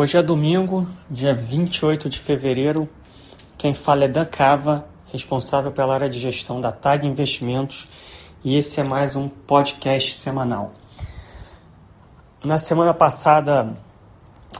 Hoje é domingo, dia 28 de fevereiro. Quem fala é Dan Cava, responsável pela área de gestão da TAG Investimentos, e esse é mais um podcast semanal. Na semana passada,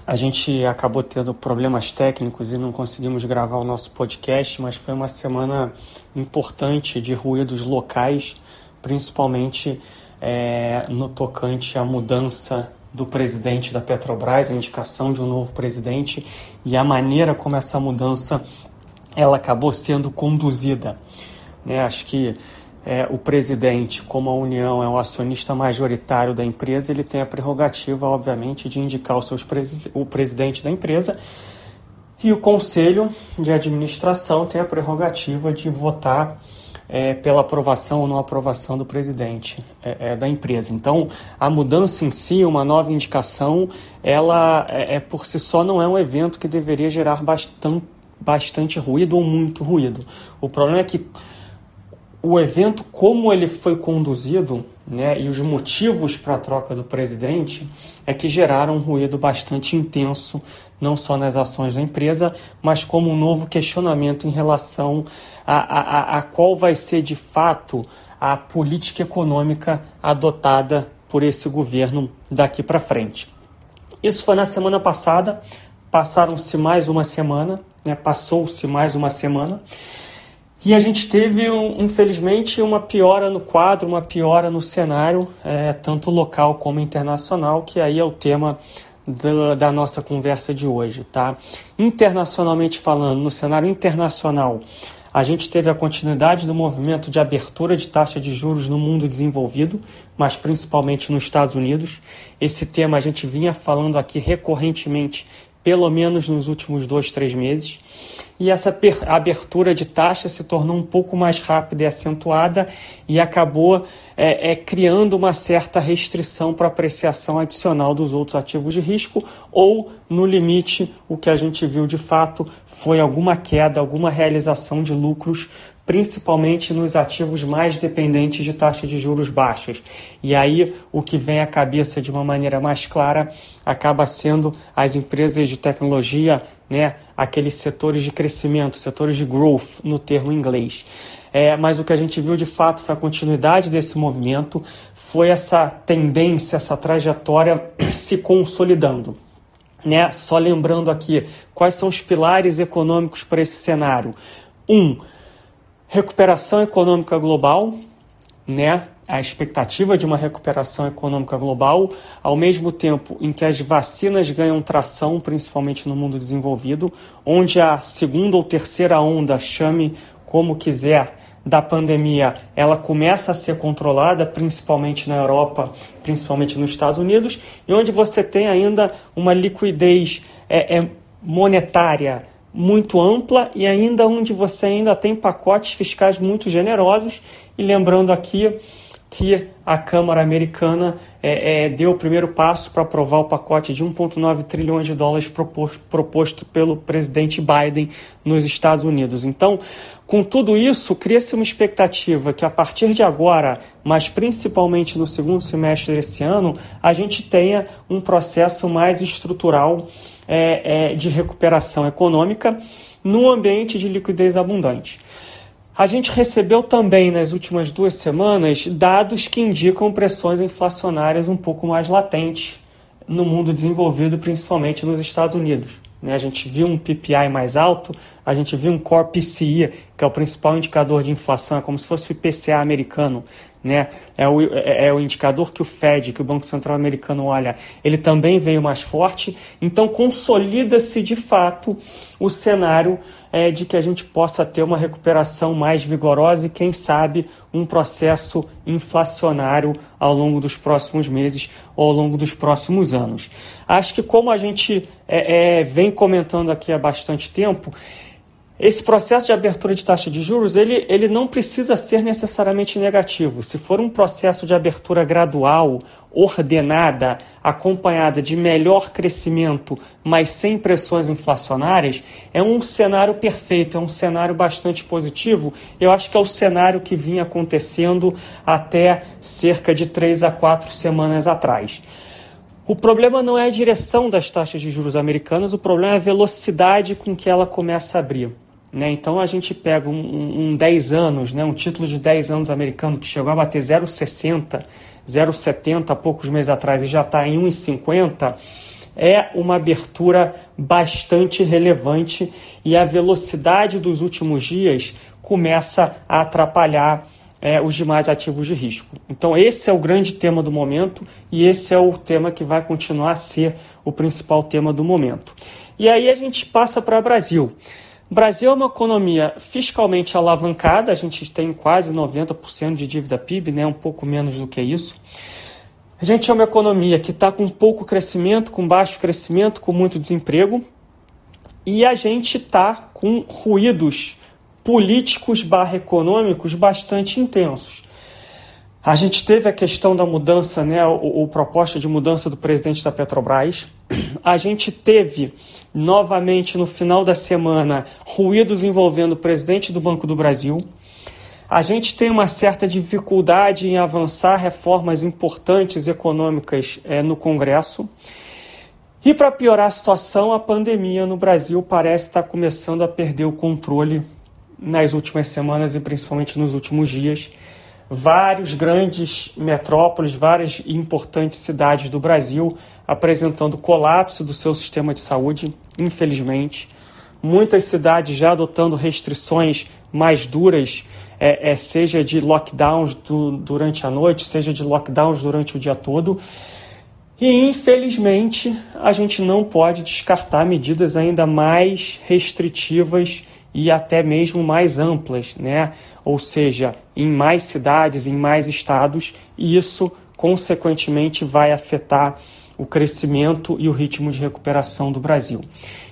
a gente acabou tendo problemas técnicos e não conseguimos gravar o nosso podcast, mas foi uma semana importante de ruídos locais, principalmente é, no tocante à mudança do presidente da Petrobras, a indicação de um novo presidente e a maneira como essa mudança ela acabou sendo conduzida. Né? Acho que é, o presidente, como a União é o acionista majoritário da empresa, ele tem a prerrogativa, obviamente, de indicar o, seus o presidente da empresa e o conselho de administração tem a prerrogativa de votar é, pela aprovação ou não aprovação do presidente é, é, da empresa. Então, a mudança em si, uma nova indicação, ela é, é, por si só não é um evento que deveria gerar bastante, bastante ruído ou muito ruído. O problema é que o evento, como ele foi conduzido, né, e os motivos para a troca do presidente, é que geraram um ruído bastante intenso, não só nas ações da empresa, mas como um novo questionamento em relação a, a, a qual vai ser de fato a política econômica adotada por esse governo daqui para frente. Isso foi na semana passada, passaram-se mais uma semana, né, passou-se mais uma semana. E a gente teve, infelizmente, uma piora no quadro, uma piora no cenário, é, tanto local como internacional, que aí é o tema da, da, nossa conversa de hoje, tá? Internacionalmente falando, no cenário internacional, a gente teve a continuidade do movimento de abertura de taxa de juros no mundo desenvolvido, mas principalmente nos Estados Unidos. Esse tema a gente vinha falando aqui recorrentemente, pelo menos nos últimos dois, três meses. E essa abertura de taxa se tornou um pouco mais rápida e acentuada e acabou é, é, criando uma certa restrição para apreciação adicional dos outros ativos de risco, ou, no limite, o que a gente viu de fato foi alguma queda, alguma realização de lucros principalmente nos ativos mais dependentes de taxa de juros baixas. E aí o que vem à cabeça de uma maneira mais clara acaba sendo as empresas de tecnologia, né, aqueles setores de crescimento, setores de growth no termo inglês. É, mas o que a gente viu de fato foi a continuidade desse movimento, foi essa tendência, essa trajetória se consolidando. Né? Só lembrando aqui quais são os pilares econômicos para esse cenário. Um, recuperação econômica global, né? A expectativa de uma recuperação econômica global, ao mesmo tempo em que as vacinas ganham tração, principalmente no mundo desenvolvido, onde a segunda ou terceira onda, chame como quiser, da pandemia, ela começa a ser controlada, principalmente na Europa, principalmente nos Estados Unidos, e onde você tem ainda uma liquidez é, é monetária muito ampla e ainda onde você ainda tem pacotes fiscais muito generosos. E lembrando aqui que a Câmara Americana é, é, deu o primeiro passo para aprovar o pacote de 1,9 trilhões de dólares proposto, proposto pelo presidente Biden nos Estados Unidos. Então, com tudo isso, cria-se uma expectativa que a partir de agora, mas principalmente no segundo semestre desse ano, a gente tenha um processo mais estrutural é, é, de recuperação econômica num ambiente de liquidez abundante. A gente recebeu também nas últimas duas semanas dados que indicam pressões inflacionárias um pouco mais latentes no mundo desenvolvido, principalmente nos Estados Unidos. Né? A gente viu um PPI mais alto, a gente viu um Core PCI, que é o principal indicador de inflação, é como se fosse o IPCA americano, né? É o, é, é o indicador que o Fed, que o Banco Central Americano olha, ele também veio mais forte. Então consolida-se de fato o cenário é, de que a gente possa ter uma recuperação mais vigorosa e, quem sabe, um processo inflacionário ao longo dos próximos meses ou ao longo dos próximos anos. Acho que, como a gente é, é, vem comentando aqui há bastante tempo, esse processo de abertura de taxa de juros, ele, ele não precisa ser necessariamente negativo. Se for um processo de abertura gradual, ordenada, acompanhada de melhor crescimento, mas sem pressões inflacionárias, é um cenário perfeito, é um cenário bastante positivo. Eu acho que é o cenário que vinha acontecendo até cerca de três a quatro semanas atrás. O problema não é a direção das taxas de juros americanas, o problema é a velocidade com que ela começa a abrir. Né? Então a gente pega um, um 10 anos, né? um título de 10 anos americano que chegou a bater 0,60, 0,70 há poucos meses atrás e já está em 1,50, é uma abertura bastante relevante e a velocidade dos últimos dias começa a atrapalhar é, os demais ativos de risco. Então, esse é o grande tema do momento e esse é o tema que vai continuar a ser o principal tema do momento. E aí a gente passa para o Brasil. O Brasil é uma economia fiscalmente alavancada, a gente tem quase 90% de dívida PIB, né, um pouco menos do que isso. A gente é uma economia que está com pouco crescimento, com baixo crescimento, com muito desemprego, e a gente está com ruídos políticos barra econômicos bastante intensos. A gente teve a questão da mudança, né, o, proposta de mudança do presidente da Petrobras. A gente teve novamente no final da semana ruídos envolvendo o presidente do Banco do Brasil. A gente tem uma certa dificuldade em avançar reformas importantes econômicas é, no Congresso. E para piorar a situação, a pandemia no Brasil parece estar começando a perder o controle nas últimas semanas e principalmente nos últimos dias. Vários grandes metrópoles, várias importantes cidades do Brasil apresentando colapso do seu sistema de saúde, infelizmente. Muitas cidades já adotando restrições mais duras, é, é seja de lockdowns do, durante a noite, seja de lockdowns durante o dia todo. E infelizmente a gente não pode descartar medidas ainda mais restritivas e até mesmo mais amplas, né? ou seja, em mais cidades, em mais estados, e isso consequentemente vai afetar o crescimento e o ritmo de recuperação do Brasil.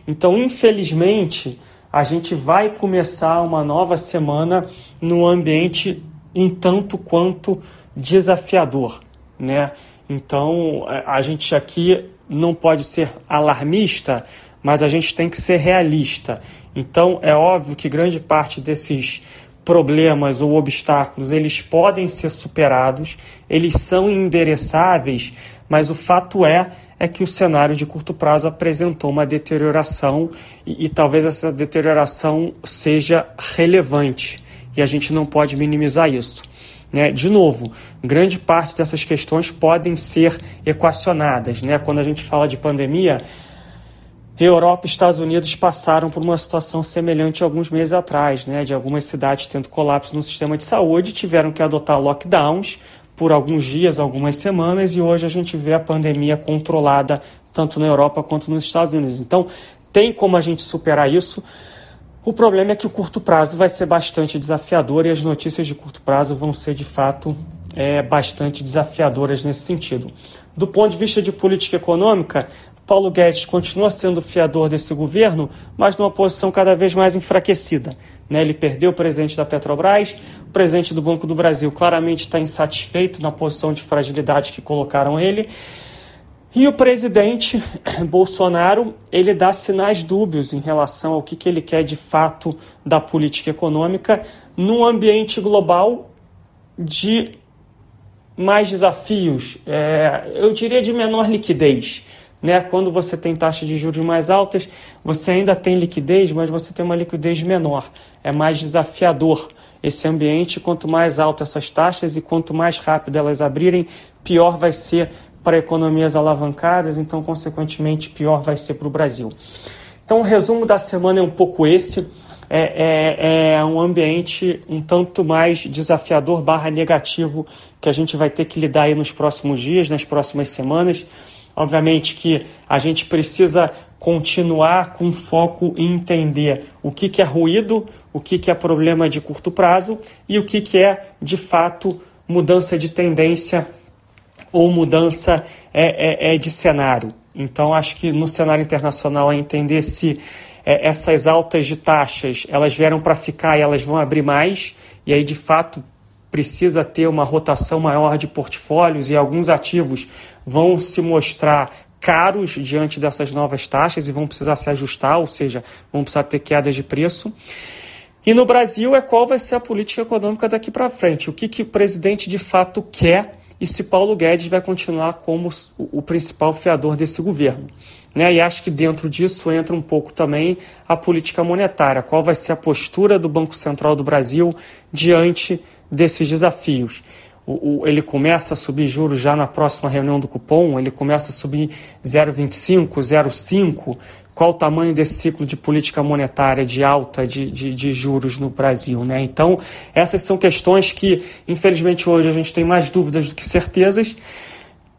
Então, infelizmente, a gente vai começar uma nova semana num ambiente um tanto quanto desafiador, né? Então, a gente aqui não pode ser alarmista, mas a gente tem que ser realista. Então, é óbvio que grande parte desses problemas ou obstáculos, eles podem ser superados, eles são endereçáveis, mas o fato é é que o cenário de curto prazo apresentou uma deterioração e, e talvez essa deterioração seja relevante e a gente não pode minimizar isso. Né? De novo, grande parte dessas questões podem ser equacionadas. Né? Quando a gente fala de pandemia, Europa e Estados Unidos passaram por uma situação semelhante alguns meses atrás, né, de algumas cidades tendo colapso no sistema de saúde, tiveram que adotar lockdowns por alguns dias, algumas semanas, e hoje a gente vê a pandemia controlada tanto na Europa quanto nos Estados Unidos. Então, tem como a gente superar isso. O problema é que o curto prazo vai ser bastante desafiador e as notícias de curto prazo vão ser, de fato, é, bastante desafiadoras nesse sentido. Do ponto de vista de política econômica, Paulo Guedes continua sendo fiador desse governo, mas numa posição cada vez mais enfraquecida. Né? Ele perdeu o presidente da Petrobras, o presidente do Banco do Brasil claramente está insatisfeito na posição de fragilidade que colocaram ele. E o presidente Bolsonaro, ele dá sinais dúbios em relação ao que, que ele quer de fato da política econômica num ambiente global de mais desafios, é, eu diria de menor liquidez. Né? Quando você tem taxas de juros mais altas, você ainda tem liquidez, mas você tem uma liquidez menor. É mais desafiador esse ambiente. Quanto mais altas essas taxas e quanto mais rápido elas abrirem, pior vai ser para economias alavancadas, então, consequentemente, pior vai ser para o Brasil. Então, o resumo da semana é um pouco esse. É, é, é, um ambiente um tanto mais desafiador barra negativo que a gente vai ter que lidar aí nos próximos dias, nas próximas semanas. Obviamente que a gente precisa continuar com foco em entender o que, que é ruído, o que, que é problema de curto prazo e o que, que é, de fato, mudança de tendência ou mudança é, é, é de cenário. Então, acho que no cenário internacional é entender se é, essas altas de taxas elas vieram para ficar e elas vão abrir mais, e aí, de fato, precisa ter uma rotação maior de portfólios e alguns ativos vão se mostrar caros diante dessas novas taxas e vão precisar se ajustar, ou seja, vão precisar ter quedas de preço. E no Brasil é qual vai ser a política econômica daqui para frente, o que, que o presidente de fato quer e se Paulo Guedes vai continuar como o principal fiador desse governo. Né? E acho que dentro disso entra um pouco também a política monetária, qual vai ser a postura do Banco Central do Brasil diante desses desafios. O, o, ele começa a subir juros já na próxima reunião do cupom, ele começa a subir 0,25, 0,5, qual o tamanho desse ciclo de política monetária de alta de, de, de, juros no Brasil. Né? Então, essas são questões que, infelizmente, hoje a gente tem mais dúvidas do que certezas,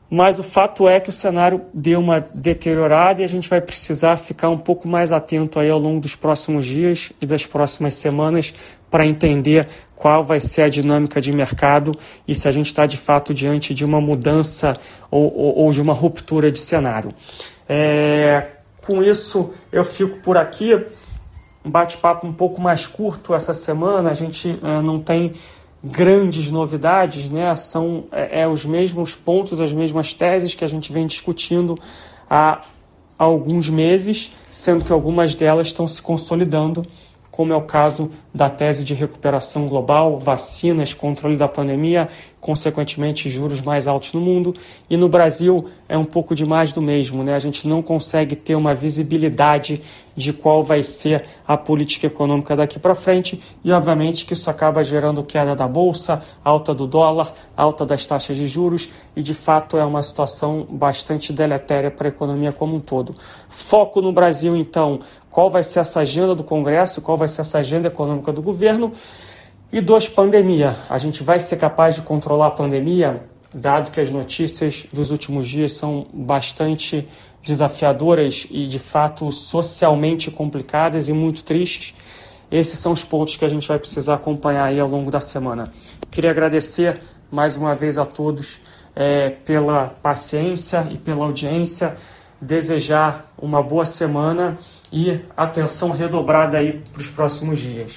mas o fato é que o cenário deu uma deteriorada e a gente vai precisar ficar um pouco mais atento aí ao longo dos próximos dias e das próximas semanas para entender qual vai ser a dinâmica de mercado e se a gente está de fato diante de uma mudança ou, ou, ou de uma ruptura de cenário. É, com isso, eu fico por aqui. Um bate-papo um pouco mais curto essa semana. A gente é, não tem grandes novidades, né? São é, é, os mesmos pontos, as mesmas teses que a gente vem discutindo há alguns meses, sendo que algumas delas estão se consolidando como é o caso da tese de recuperação global, vacinas, controle da pandemia, consequentemente juros mais altos no mundo. E no Brasil é um pouco de mais do mesmo, né? A gente não consegue ter uma visibilidade de qual vai ser a política econômica daqui para frente e obviamente que isso acaba gerando queda da bolsa, alta do dólar, alta das taxas de juros e de fato é uma situação bastante deletéria para a economia como um todo. Foco no Brasil então qual vai ser essa agenda do Congresso, qual vai ser essa agenda econômica do governo. E dois, pandemia. A gente vai ser capaz de controlar a pandemia, dado que as notícias dos últimos dias são bastante desafiadoras e, de fato, socialmente complicadas e muito tristes. Esses são os pontos que a gente vai precisar acompanhar aí ao longo da semana. Queria agradecer mais uma vez a todos é, pela paciência e pela audiência, desejar uma boa semana e atenção redobrada aí para os próximos dias.